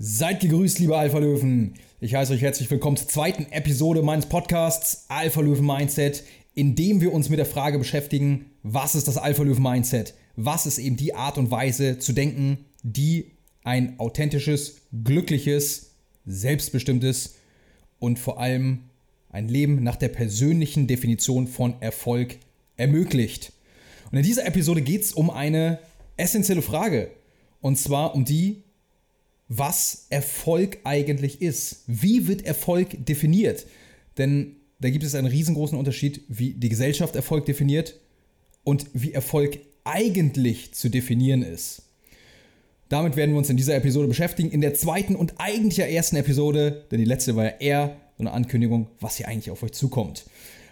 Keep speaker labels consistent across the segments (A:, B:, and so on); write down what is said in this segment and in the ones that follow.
A: Seid gegrüßt, liebe Alpha Löwen. Ich heiße euch herzlich willkommen zur zweiten Episode meines Podcasts Alpha Löwen Mindset, in dem wir uns mit der Frage beschäftigen, was ist das Alpha Löwen Mindset? Was ist eben die Art und Weise zu denken, die ein authentisches, glückliches, selbstbestimmtes und vor allem ein Leben nach der persönlichen Definition von Erfolg ermöglicht. Und in dieser Episode geht es um eine essentielle Frage. Und zwar um die, was Erfolg eigentlich ist. Wie wird Erfolg definiert? Denn da gibt es einen riesengroßen Unterschied, wie die Gesellschaft Erfolg definiert und wie Erfolg eigentlich zu definieren ist. Damit werden wir uns in dieser Episode beschäftigen. In der zweiten und eigentlich ersten Episode, denn die letzte war ja eher so eine Ankündigung, was hier eigentlich auf euch zukommt.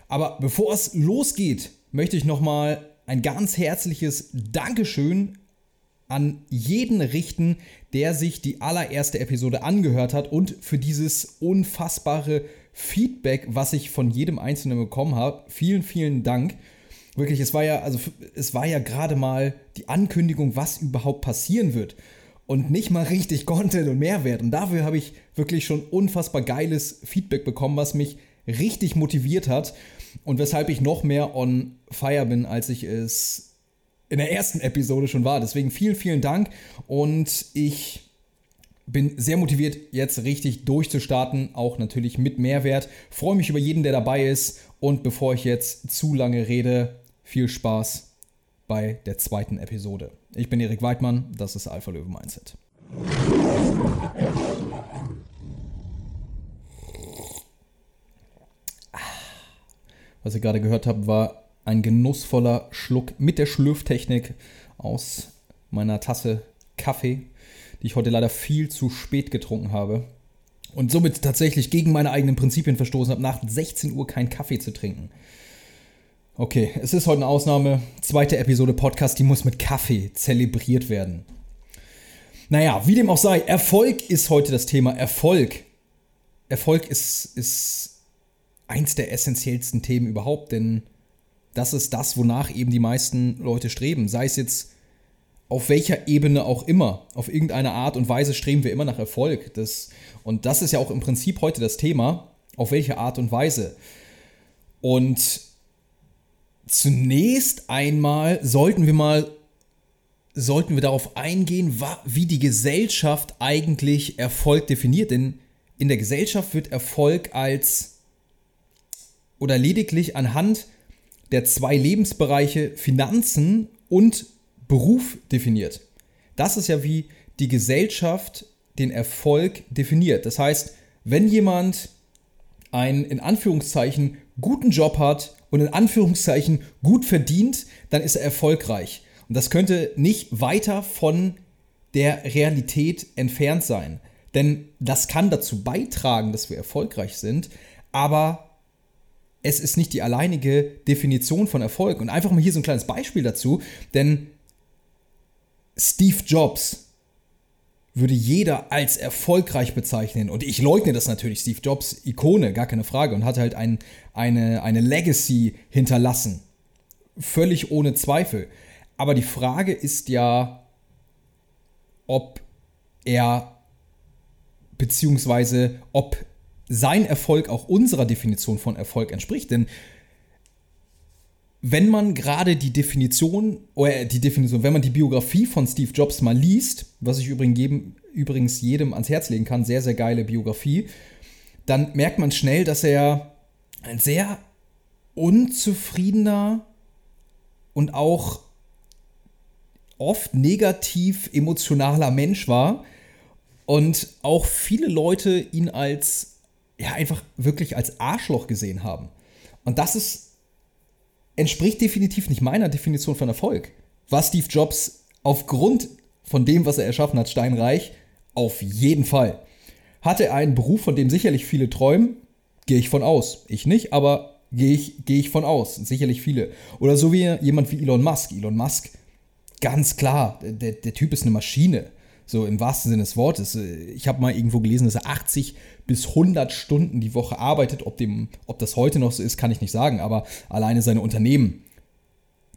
A: Aber bevor es losgeht, möchte ich nochmal ein ganz herzliches Dankeschön an jeden richten, der sich die allererste Episode angehört hat und für dieses unfassbare Feedback, was ich von jedem Einzelnen bekommen habe. Vielen, vielen Dank. Wirklich, es war ja, also es war ja gerade mal die Ankündigung, was überhaupt passieren wird. Und nicht mal richtig Content und Mehrwert. Und dafür habe ich wirklich schon unfassbar geiles Feedback bekommen, was mich richtig motiviert hat und weshalb ich noch mehr on fire bin, als ich es in der ersten Episode schon war. Deswegen vielen, vielen Dank und ich bin sehr motiviert, jetzt richtig durchzustarten, auch natürlich mit Mehrwert. Freue mich über jeden, der dabei ist und bevor ich jetzt zu lange rede, viel Spaß bei der zweiten Episode. Ich bin Erik Weidmann, das ist Alpha Löwen Mindset. Was ihr gerade gehört habt, war ein genussvoller Schluck mit der Schlürftechnik aus meiner Tasse Kaffee, die ich heute leider viel zu spät getrunken habe. Und somit tatsächlich gegen meine eigenen Prinzipien verstoßen habe, nach 16 Uhr keinen Kaffee zu trinken. Okay, es ist heute eine Ausnahme. Zweite Episode Podcast, die muss mit Kaffee zelebriert werden. Naja, wie dem auch sei, Erfolg ist heute das Thema. Erfolg. Erfolg ist, ist eins der essentiellsten Themen überhaupt, denn das ist das, wonach eben die meisten Leute streben. Sei es jetzt auf welcher Ebene auch immer, auf irgendeine Art und Weise streben wir immer nach Erfolg. Das, und das ist ja auch im Prinzip heute das Thema, auf welche Art und Weise. Und zunächst einmal sollten wir mal sollten wir darauf eingehen, wie die Gesellschaft eigentlich Erfolg definiert. Denn in der Gesellschaft wird Erfolg als oder lediglich anhand der zwei Lebensbereiche Finanzen und Beruf definiert. Das ist ja wie die Gesellschaft den Erfolg definiert. Das heißt, wenn jemand einen in Anführungszeichen guten Job hat und in Anführungszeichen gut verdient, dann ist er erfolgreich. Und das könnte nicht weiter von der Realität entfernt sein. Denn das kann dazu beitragen, dass wir erfolgreich sind, aber es ist nicht die alleinige Definition von Erfolg. Und einfach mal hier so ein kleines Beispiel dazu, denn Steve Jobs würde jeder als erfolgreich bezeichnen. Und ich leugne das natürlich. Steve Jobs, Ikone, gar keine Frage. Und hat halt ein, eine, eine Legacy hinterlassen. Völlig ohne Zweifel. Aber die Frage ist ja, ob er, beziehungsweise ob sein Erfolg auch unserer Definition von Erfolg entspricht. Denn wenn man gerade die Definition, oder die Definition, wenn man die Biografie von Steve Jobs mal liest, was ich übrigens jedem, übrigens jedem ans Herz legen kann, sehr, sehr geile Biografie, dann merkt man schnell, dass er ein sehr unzufriedener und auch oft negativ emotionaler Mensch war und auch viele Leute ihn als ja einfach wirklich als Arschloch gesehen haben. Und das ist, entspricht definitiv nicht meiner Definition von Erfolg. War Steve Jobs aufgrund von dem, was er erschaffen hat, steinreich? Auf jeden Fall. Hatte er einen Beruf, von dem sicherlich viele träumen? Gehe ich von aus. Ich nicht, aber gehe ich, gehe ich von aus. Sicherlich viele. Oder so wie jemand wie Elon Musk. Elon Musk, ganz klar, der, der Typ ist eine Maschine. So im wahrsten Sinne des Wortes. Ich habe mal irgendwo gelesen, dass er 80 bis 100 Stunden die Woche arbeitet. Ob, dem, ob das heute noch so ist, kann ich nicht sagen. Aber alleine seine Unternehmen,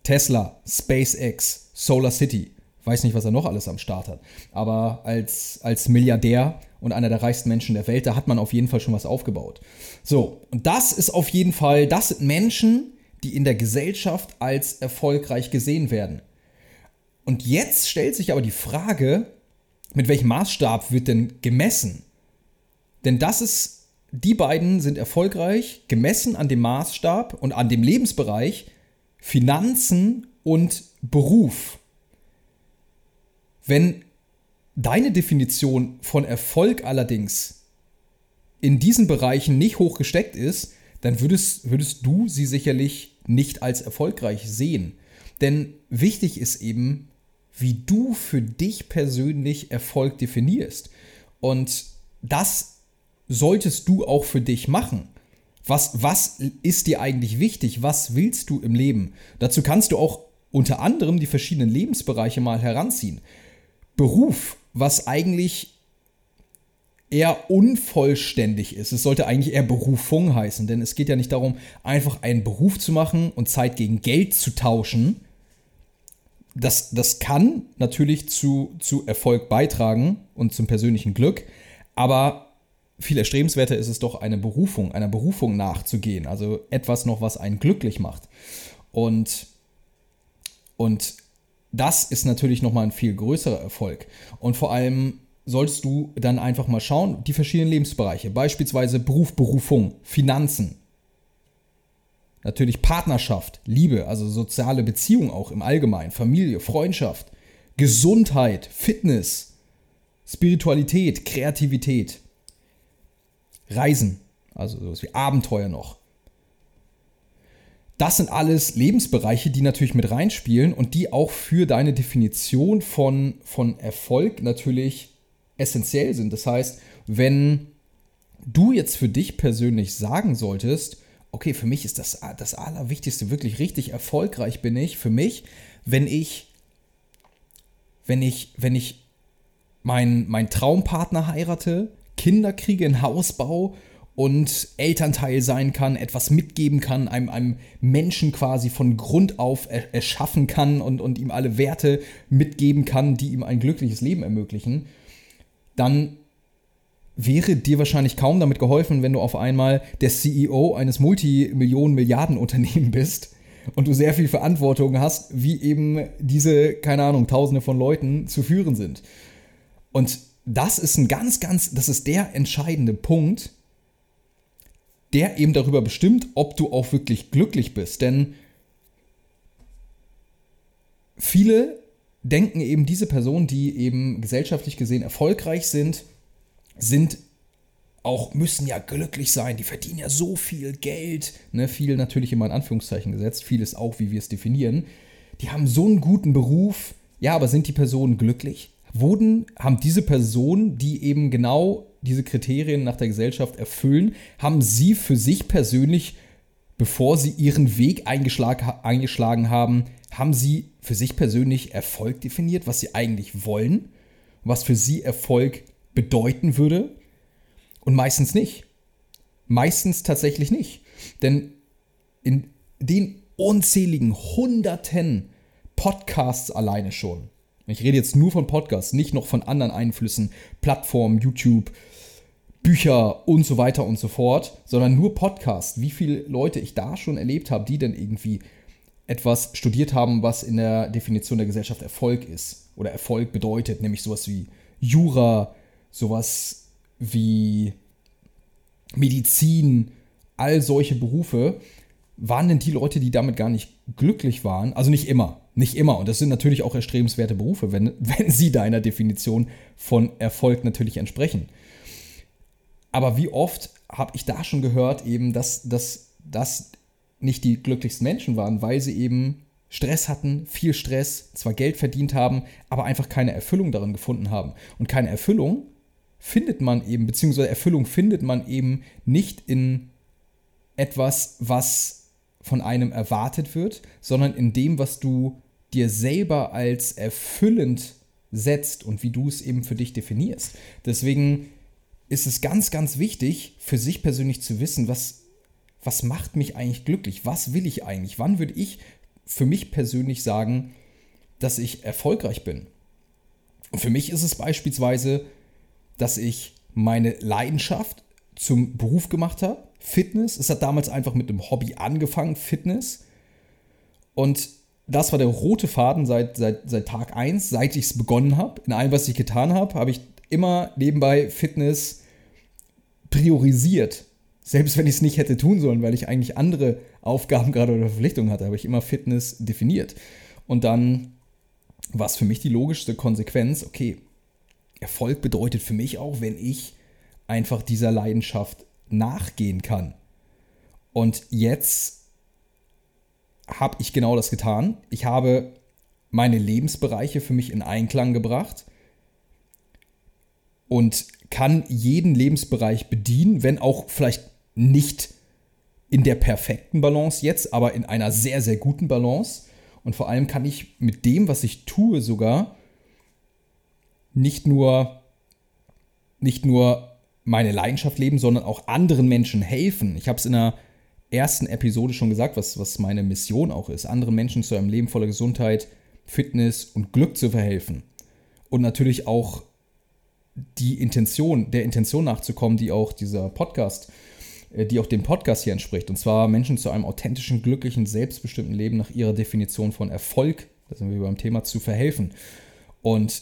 A: Tesla, SpaceX, Solar City, weiß nicht, was er noch alles am Start hat. Aber als, als Milliardär und einer der reichsten Menschen der Welt, da hat man auf jeden Fall schon was aufgebaut. So, und das ist auf jeden Fall, das sind Menschen, die in der Gesellschaft als erfolgreich gesehen werden. Und jetzt stellt sich aber die Frage, mit welchem Maßstab wird denn gemessen? Denn das ist, die beiden sind erfolgreich, gemessen an dem Maßstab und an dem Lebensbereich Finanzen und Beruf. Wenn deine Definition von Erfolg allerdings in diesen Bereichen nicht hoch gesteckt ist, dann würdest, würdest du sie sicherlich nicht als erfolgreich sehen. Denn wichtig ist eben, wie du für dich persönlich Erfolg definierst. Und das solltest du auch für dich machen. Was, was ist dir eigentlich wichtig? Was willst du im Leben? Dazu kannst du auch unter anderem die verschiedenen Lebensbereiche mal heranziehen. Beruf, was eigentlich eher unvollständig ist. Es sollte eigentlich eher Berufung heißen, denn es geht ja nicht darum, einfach einen Beruf zu machen und Zeit gegen Geld zu tauschen. Das, das kann natürlich zu, zu Erfolg beitragen und zum persönlichen Glück, aber viel erstrebenswerter ist es doch, eine Berufung, einer Berufung nachzugehen. Also etwas noch, was einen glücklich macht. Und, und das ist natürlich nochmal ein viel größerer Erfolg. Und vor allem solltest du dann einfach mal schauen, die verschiedenen Lebensbereiche, beispielsweise Beruf, Berufung, Finanzen, natürlich Partnerschaft, Liebe, also soziale Beziehung auch im Allgemeinen, Familie, Freundschaft, Gesundheit, Fitness, Spiritualität, Kreativität, Reisen, also sowas wie Abenteuer noch. Das sind alles Lebensbereiche, die natürlich mit reinspielen und die auch für deine Definition von, von Erfolg natürlich essentiell sind. Das heißt, wenn du jetzt für dich persönlich sagen solltest, okay, für mich ist das das Allerwichtigste, wirklich richtig erfolgreich bin ich, für mich, wenn ich, wenn ich, wenn ich meinen mein Traumpartner heirate, Kinder kriege, ein Haus baue und Elternteil sein kann, etwas mitgeben kann, einem, einem Menschen quasi von Grund auf erschaffen kann und, und ihm alle Werte mitgeben kann, die ihm ein glückliches Leben ermöglichen, dann wäre dir wahrscheinlich kaum damit geholfen, wenn du auf einmal der CEO eines Multimillionen-Milliarden-Unternehmen bist und du sehr viel Verantwortung hast, wie eben diese, keine Ahnung, Tausende von Leuten zu führen sind. Und das ist ein ganz, ganz, das ist der entscheidende Punkt, der eben darüber bestimmt, ob du auch wirklich glücklich bist. Denn viele denken eben, diese Personen, die eben gesellschaftlich gesehen erfolgreich sind, sind auch, müssen ja glücklich sein, die verdienen ja so viel Geld, ne, viel natürlich immer in Anführungszeichen gesetzt, vieles auch, wie wir es definieren. Die haben so einen guten Beruf, ja, aber sind die Personen glücklich? Wurden, haben diese Personen, die eben genau diese Kriterien nach der Gesellschaft erfüllen, haben sie für sich persönlich, bevor sie ihren Weg eingeschlagen haben, haben sie für sich persönlich Erfolg definiert, was sie eigentlich wollen, was für sie Erfolg bedeuten würde? Und meistens nicht. Meistens tatsächlich nicht. Denn in den unzähligen Hunderten Podcasts alleine schon, ich rede jetzt nur von Podcasts, nicht noch von anderen Einflüssen, Plattformen, YouTube, Bücher und so weiter und so fort, sondern nur Podcasts. Wie viele Leute ich da schon erlebt habe, die denn irgendwie etwas studiert haben, was in der Definition der Gesellschaft Erfolg ist oder Erfolg bedeutet, nämlich sowas wie Jura, sowas wie Medizin, all solche Berufe, waren denn die Leute, die damit gar nicht glücklich waren? Also nicht immer, nicht immer. Und das sind natürlich auch erstrebenswerte Berufe, wenn, wenn sie deiner Definition von Erfolg natürlich entsprechen. Aber wie oft habe ich da schon gehört, eben, dass das nicht die glücklichsten Menschen waren, weil sie eben Stress hatten, viel Stress, zwar Geld verdient haben, aber einfach keine Erfüllung darin gefunden haben. Und keine Erfüllung findet man eben, beziehungsweise Erfüllung findet man eben nicht in etwas, was von einem erwartet wird, sondern in dem, was du dir selber als erfüllend setzt und wie du es eben für dich definierst. Deswegen ist es ganz, ganz wichtig, für sich persönlich zu wissen, was, was macht mich eigentlich glücklich? Was will ich eigentlich? Wann würde ich für mich persönlich sagen, dass ich erfolgreich bin? Und für mich ist es beispielsweise, dass ich meine Leidenschaft zum Beruf gemacht habe. Fitness. Es hat damals einfach mit einem Hobby angefangen, Fitness. Und das war der rote Faden seit, seit, seit Tag 1, seit ich es begonnen habe. In allem, was ich getan habe, habe ich immer nebenbei Fitness priorisiert. Selbst wenn ich es nicht hätte tun sollen, weil ich eigentlich andere Aufgaben gerade oder Verpflichtungen hatte, habe ich immer Fitness definiert. Und dann war es für mich die logischste Konsequenz, okay, Erfolg bedeutet für mich auch, wenn ich einfach dieser Leidenschaft nachgehen kann. Und jetzt habe ich genau das getan. Ich habe meine Lebensbereiche für mich in Einklang gebracht und kann jeden Lebensbereich bedienen, wenn auch vielleicht nicht in der perfekten Balance jetzt, aber in einer sehr, sehr guten Balance. Und vor allem kann ich mit dem, was ich tue, sogar nicht nur, nicht nur meine Leidenschaft leben, sondern auch anderen Menschen helfen. Ich habe es in der ersten Episode schon gesagt, was, was meine Mission auch ist, anderen Menschen zu einem Leben voller Gesundheit, Fitness und Glück zu verhelfen. Und natürlich auch die Intention, der Intention nachzukommen, die auch dieser Podcast, äh, die auch dem Podcast hier entspricht. Und zwar Menschen zu einem authentischen, glücklichen, selbstbestimmten Leben nach ihrer Definition von Erfolg, da sind wir beim Thema, zu verhelfen. Und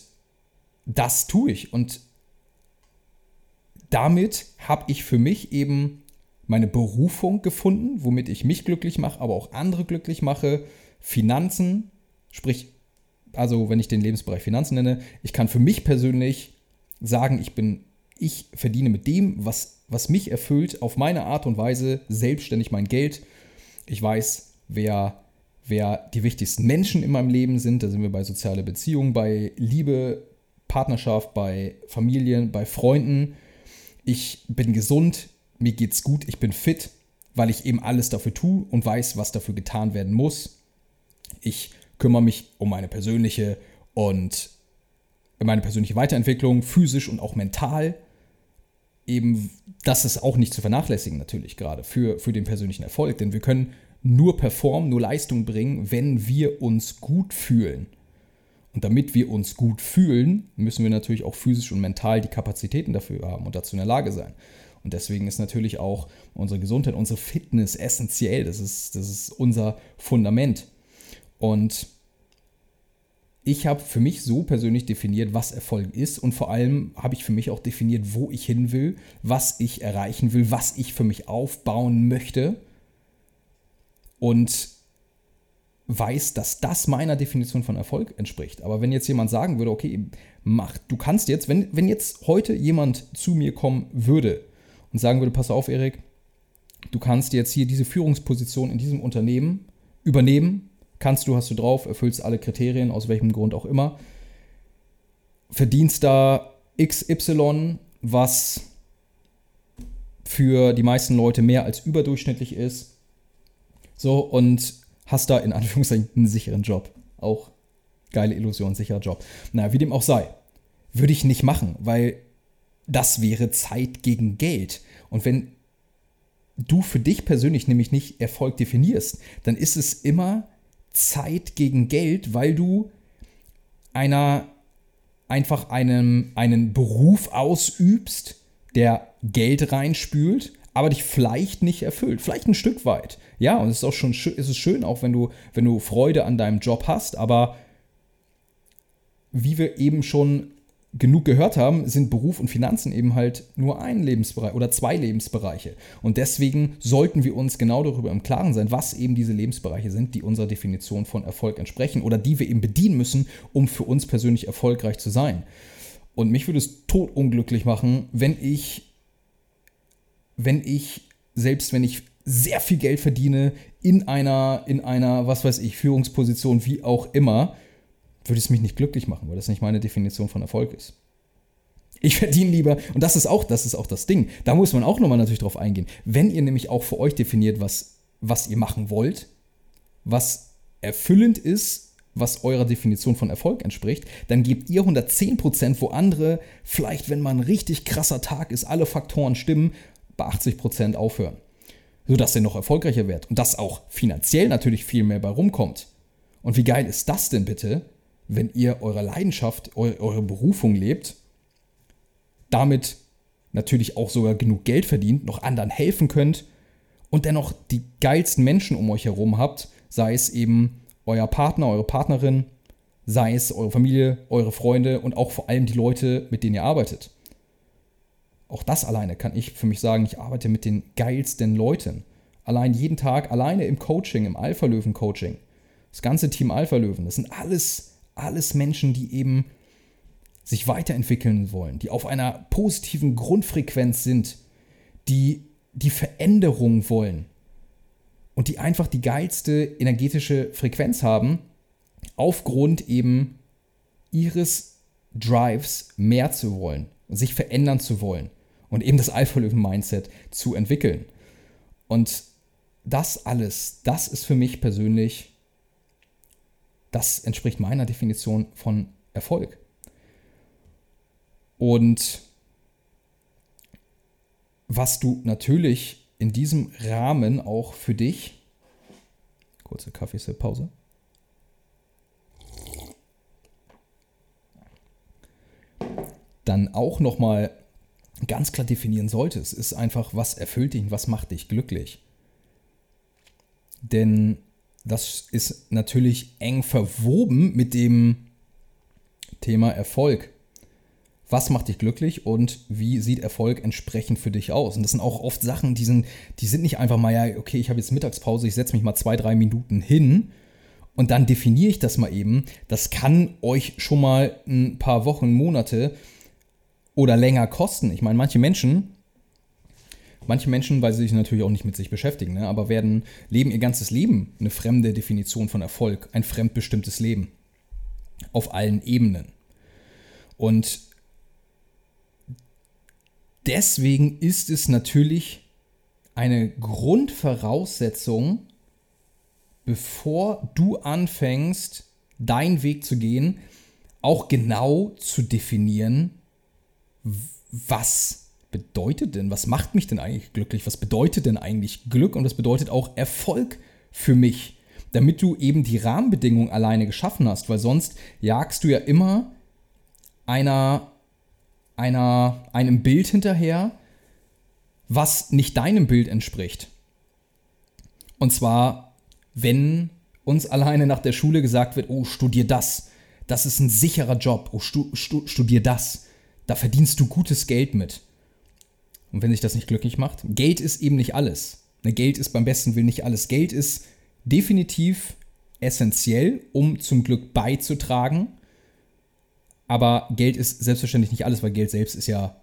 A: das tue ich. Und damit habe ich für mich eben meine Berufung gefunden, womit ich mich glücklich mache, aber auch andere glücklich mache. Finanzen, sprich, also wenn ich den Lebensbereich Finanzen nenne, ich kann für mich persönlich sagen, ich bin, ich verdiene mit dem, was, was mich erfüllt, auf meine Art und Weise selbstständig mein Geld. Ich weiß, wer, wer die wichtigsten Menschen in meinem Leben sind. Da sind wir bei sozialen Beziehungen, bei Liebe, Partnerschaft, bei Familien, bei Freunden. Ich bin gesund, mir geht's gut, ich bin fit, weil ich eben alles dafür tue und weiß, was dafür getan werden muss. Ich kümmere mich um meine persönliche und meine persönliche Weiterentwicklung, physisch und auch mental. Eben, das ist auch nicht zu vernachlässigen, natürlich gerade für, für den persönlichen Erfolg, denn wir können nur performen, nur Leistung bringen, wenn wir uns gut fühlen. Und damit wir uns gut fühlen, müssen wir natürlich auch physisch und mental die Kapazitäten dafür haben und dazu in der Lage sein. Und deswegen ist natürlich auch unsere Gesundheit, unsere Fitness essentiell. Das ist, das ist unser Fundament. Und ich habe für mich so persönlich definiert, was Erfolg ist und vor allem habe ich für mich auch definiert, wo ich hin will, was ich erreichen will, was ich für mich aufbauen möchte und weiß, dass das meiner Definition von Erfolg entspricht. Aber wenn jetzt jemand sagen würde, okay, mach, du kannst jetzt, wenn, wenn jetzt heute jemand zu mir kommen würde und sagen würde, pass auf, Erik, du kannst jetzt hier diese Führungsposition in diesem Unternehmen übernehmen, kannst du, hast du drauf, erfüllst alle Kriterien, aus welchem Grund auch immer, verdienst da XY, was für die meisten Leute mehr als überdurchschnittlich ist. So, und hast da in Anführungszeichen einen sicheren Job. Auch geile Illusion, sicherer Job. Naja, wie dem auch sei. Würde ich nicht machen, weil das wäre Zeit gegen Geld. Und wenn du für dich persönlich nämlich nicht Erfolg definierst, dann ist es immer Zeit gegen Geld, weil du einer einfach einen, einen Beruf ausübst, der Geld reinspült, aber dich vielleicht nicht erfüllt. Vielleicht ein Stück weit. Ja, und es ist auch schon ist es schön, auch wenn du, wenn du Freude an deinem Job hast, aber wie wir eben schon genug gehört haben, sind Beruf und Finanzen eben halt nur ein Lebensbereich oder zwei Lebensbereiche. Und deswegen sollten wir uns genau darüber im Klaren sein, was eben diese Lebensbereiche sind, die unserer Definition von Erfolg entsprechen oder die wir eben bedienen müssen, um für uns persönlich erfolgreich zu sein. Und mich würde es totunglücklich machen, wenn ich, wenn ich, selbst wenn ich sehr viel Geld verdiene, in einer, in einer, was weiß ich, Führungsposition, wie auch immer, würde es mich nicht glücklich machen, weil das nicht meine Definition von Erfolg ist. Ich verdiene lieber, und das ist auch, das ist auch das Ding, da muss man auch nochmal natürlich drauf eingehen. Wenn ihr nämlich auch für euch definiert, was, was ihr machen wollt, was erfüllend ist, was eurer Definition von Erfolg entspricht, dann gebt ihr 110%, wo andere vielleicht, wenn man ein richtig krasser Tag ist, alle Faktoren stimmen, bei 80% aufhören. Sodass ihr noch erfolgreicher werdet und das auch finanziell natürlich viel mehr bei rumkommt. Und wie geil ist das denn bitte, wenn ihr eure Leidenschaft, eure Berufung lebt, damit natürlich auch sogar genug Geld verdient, noch anderen helfen könnt und dennoch die geilsten Menschen um euch herum habt, sei es eben euer Partner, eure Partnerin, sei es eure Familie, eure Freunde und auch vor allem die Leute, mit denen ihr arbeitet. Auch das alleine kann ich für mich sagen, ich arbeite mit den geilsten Leuten. Allein jeden Tag, alleine im Coaching, im Alpha-Löwen-Coaching. Das ganze Team Alpha-Löwen, das sind alles, alles Menschen, die eben sich weiterentwickeln wollen, die auf einer positiven Grundfrequenz sind, die die Veränderung wollen und die einfach die geilste energetische Frequenz haben, aufgrund eben ihres Drives mehr zu wollen und sich verändern zu wollen und eben das Alpha-Löwen-Mindset zu entwickeln. Und das alles, das ist für mich persönlich, das entspricht meiner Definition von Erfolg. Und was du natürlich in diesem Rahmen auch für dich, kurze Kaffeesip-Pause, dann auch nochmal ganz klar definieren solltest, ist einfach, was erfüllt dich, was macht dich glücklich. Denn das ist natürlich eng verwoben mit dem Thema Erfolg was macht dich glücklich und wie sieht Erfolg entsprechend für dich aus? Und das sind auch oft Sachen, die sind, die sind nicht einfach mal, ja, okay, ich habe jetzt Mittagspause, ich setze mich mal zwei, drei Minuten hin und dann definiere ich das mal eben. Das kann euch schon mal ein paar Wochen, Monate oder länger kosten. Ich meine, manche Menschen, manche Menschen, weil sie sich natürlich auch nicht mit sich beschäftigen, ne, aber werden, leben ihr ganzes Leben eine fremde Definition von Erfolg, ein fremdbestimmtes Leben. Auf allen Ebenen. Und deswegen ist es natürlich eine Grundvoraussetzung, bevor du anfängst, deinen Weg zu gehen, auch genau zu definieren, was bedeutet denn, was macht mich denn eigentlich glücklich, was bedeutet denn eigentlich Glück? Und was bedeutet auch Erfolg für mich, damit du eben die Rahmenbedingungen alleine geschaffen hast, weil sonst jagst du ja immer einer einer, einem Bild hinterher, was nicht deinem Bild entspricht. Und zwar, wenn uns alleine nach der Schule gesagt wird, oh, studier das, das ist ein sicherer Job, oh, stu, stu, studier das, da verdienst du gutes Geld mit. Und wenn sich das nicht glücklich macht, Geld ist eben nicht alles. Ne, Geld ist beim besten Willen nicht alles. Geld ist definitiv essentiell, um zum Glück beizutragen. Aber Geld ist selbstverständlich nicht alles, weil Geld selbst ist ja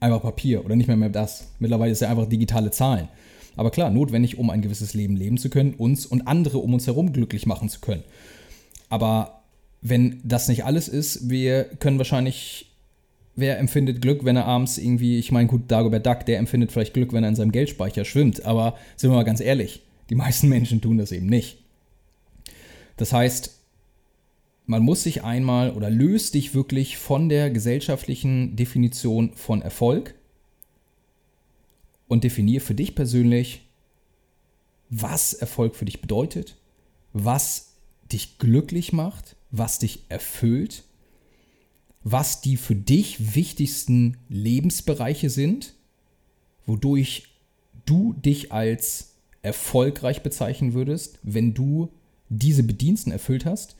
A: einfach Papier oder nicht mehr mehr das. Mittlerweile ist ja einfach digitale Zahlen. Aber klar, notwendig, um ein gewisses Leben leben zu können, uns und andere um uns herum glücklich machen zu können. Aber wenn das nicht alles ist, wir können wahrscheinlich, wer empfindet Glück, wenn er abends irgendwie, ich meine, gut, Dagobert Duck, der empfindet vielleicht Glück, wenn er in seinem Geldspeicher schwimmt. Aber sind wir mal ganz ehrlich, die meisten Menschen tun das eben nicht. Das heißt, man muss sich einmal oder löst dich wirklich von der gesellschaftlichen Definition von Erfolg und definier für dich persönlich, was Erfolg für dich bedeutet, was dich glücklich macht, was dich erfüllt, was die für dich wichtigsten Lebensbereiche sind, wodurch du dich als erfolgreich bezeichnen würdest, wenn du diese Bediensten erfüllt hast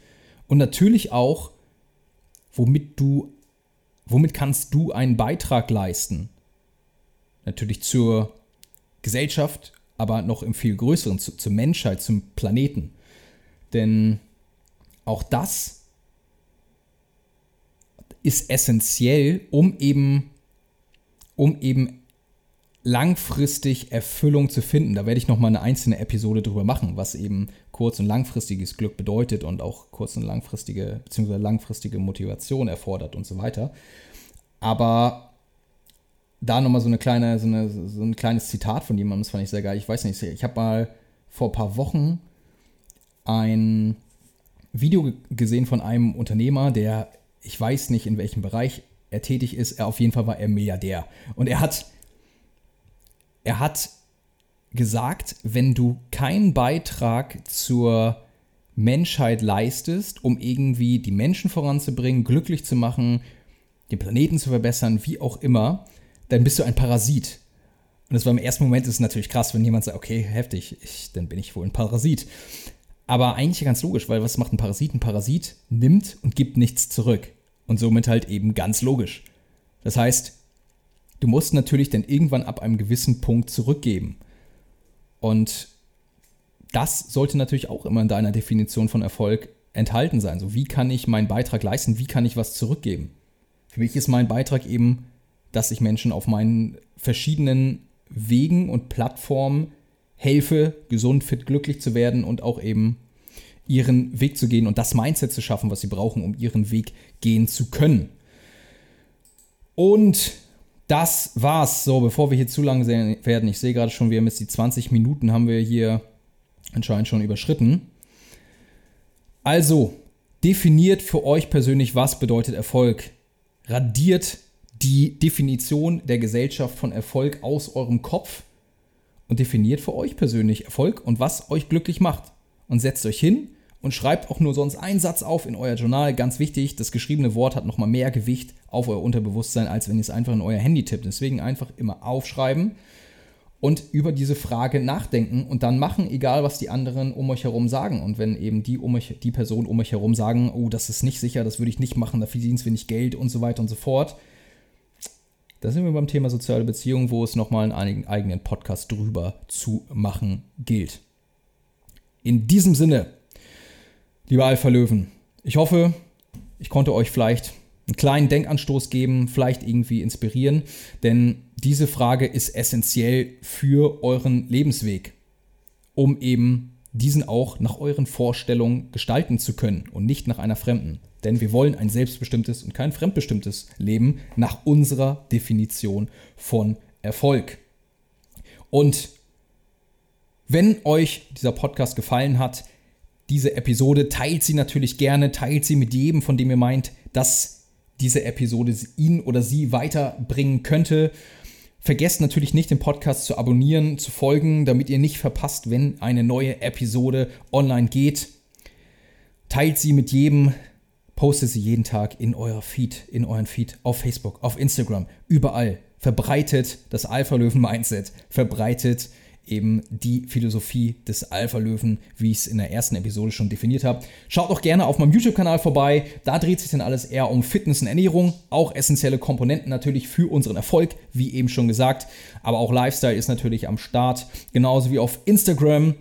A: und natürlich auch, womit du, womit kannst du einen Beitrag leisten? Natürlich zur Gesellschaft, aber noch im viel größeren, zu, zur Menschheit, zum Planeten. Denn auch das ist essentiell, um eben, um eben langfristig Erfüllung zu finden. Da werde ich nochmal eine einzelne Episode drüber machen, was eben kurz- und langfristiges Glück bedeutet und auch kurz- und langfristige, beziehungsweise langfristige Motivation erfordert und so weiter. Aber da nochmal so eine kleine, so, eine, so ein kleines Zitat von jemandem, das fand ich sehr geil. Ich weiß nicht, ich habe mal vor ein paar Wochen ein Video gesehen von einem Unternehmer, der, ich weiß nicht, in welchem Bereich er tätig ist, er auf jeden Fall war er Milliardär. Und er hat er hat gesagt, wenn du keinen Beitrag zur Menschheit leistest, um irgendwie die Menschen voranzubringen, glücklich zu machen, den Planeten zu verbessern, wie auch immer, dann bist du ein Parasit. Und das war im ersten Moment ist natürlich krass, wenn jemand sagt, okay, heftig, ich, dann bin ich wohl ein Parasit. Aber eigentlich ganz logisch, weil was macht ein Parasit? Ein Parasit nimmt und gibt nichts zurück. Und somit halt eben ganz logisch. Das heißt, du musst natürlich dann irgendwann ab einem gewissen Punkt zurückgeben. Und das sollte natürlich auch immer in deiner Definition von Erfolg enthalten sein. So, wie kann ich meinen Beitrag leisten? Wie kann ich was zurückgeben? Für mich ist mein Beitrag eben, dass ich Menschen auf meinen verschiedenen Wegen und Plattformen helfe, gesund, fit, glücklich zu werden und auch eben ihren Weg zu gehen und das Mindset zu schaffen, was sie brauchen, um ihren Weg gehen zu können. Und das war's. So, bevor wir hier zu lang werden, ich sehe gerade schon, wir haben jetzt die 20 Minuten, haben wir hier anscheinend schon überschritten. Also, definiert für euch persönlich, was bedeutet Erfolg. Radiert die Definition der Gesellschaft von Erfolg aus eurem Kopf und definiert für euch persönlich Erfolg und was euch glücklich macht. Und setzt euch hin und schreibt auch nur sonst einen Satz auf in euer Journal. Ganz wichtig, das geschriebene Wort hat nochmal mehr Gewicht auf euer Unterbewusstsein, als wenn ihr es einfach in euer Handy tippt. Deswegen einfach immer aufschreiben und über diese Frage nachdenken und dann machen, egal was die anderen um euch herum sagen. Und wenn eben die, um euch, die Personen um euch herum sagen, oh, das ist nicht sicher, das würde ich nicht machen, da verdienst du wenig Geld und so weiter und so fort. Da sind wir beim Thema soziale Beziehungen, wo es nochmal einen eigenen Podcast drüber zu machen gilt. In diesem Sinne, liebe Alpha-Löwen, ich hoffe, ich konnte euch vielleicht einen kleinen Denkanstoß geben, vielleicht irgendwie inspirieren, denn diese Frage ist essentiell für euren Lebensweg, um eben diesen auch nach euren Vorstellungen gestalten zu können und nicht nach einer fremden. Denn wir wollen ein selbstbestimmtes und kein fremdbestimmtes Leben nach unserer Definition von Erfolg. Und wenn euch dieser Podcast gefallen hat, diese Episode, teilt sie natürlich gerne, teilt sie mit jedem, von dem ihr meint, dass diese Episode ihn oder sie weiterbringen könnte. Vergesst natürlich nicht, den Podcast zu abonnieren, zu folgen, damit ihr nicht verpasst, wenn eine neue Episode online geht. Teilt sie mit jedem, postet sie jeden Tag in euer Feed, in euren Feed, auf Facebook, auf Instagram, überall. Verbreitet das Alpha-Löwen-Mindset, verbreitet eben die Philosophie des Alpha-Löwen, wie ich es in der ersten Episode schon definiert habe. Schaut doch gerne auf meinem YouTube-Kanal vorbei. Da dreht sich dann alles eher um Fitness und Ernährung. Auch essentielle Komponenten natürlich für unseren Erfolg, wie eben schon gesagt. Aber auch Lifestyle ist natürlich am Start. Genauso wie auf Instagram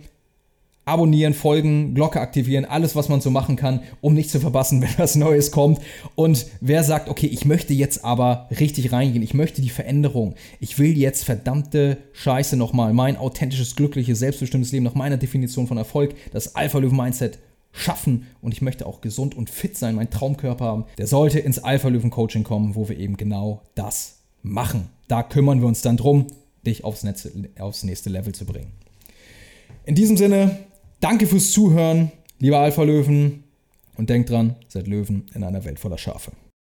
A: abonnieren, folgen, Glocke aktivieren, alles, was man so machen kann, um nicht zu verpassen, wenn was Neues kommt. Und wer sagt, okay, ich möchte jetzt aber richtig reingehen, ich möchte die Veränderung, ich will jetzt verdammte Scheiße nochmal, mein authentisches, glückliches, selbstbestimmtes Leben nach meiner Definition von Erfolg, das Alpha-Löwen-Mindset schaffen und ich möchte auch gesund und fit sein, meinen Traumkörper haben, der sollte ins Alpha-Löwen-Coaching kommen, wo wir eben genau das machen. Da kümmern wir uns dann drum, dich aufs, Netz, aufs nächste Level zu bringen. In diesem Sinne, Danke fürs Zuhören, lieber Alpha-Löwen. Und denkt dran, seid Löwen in einer Welt voller Schafe.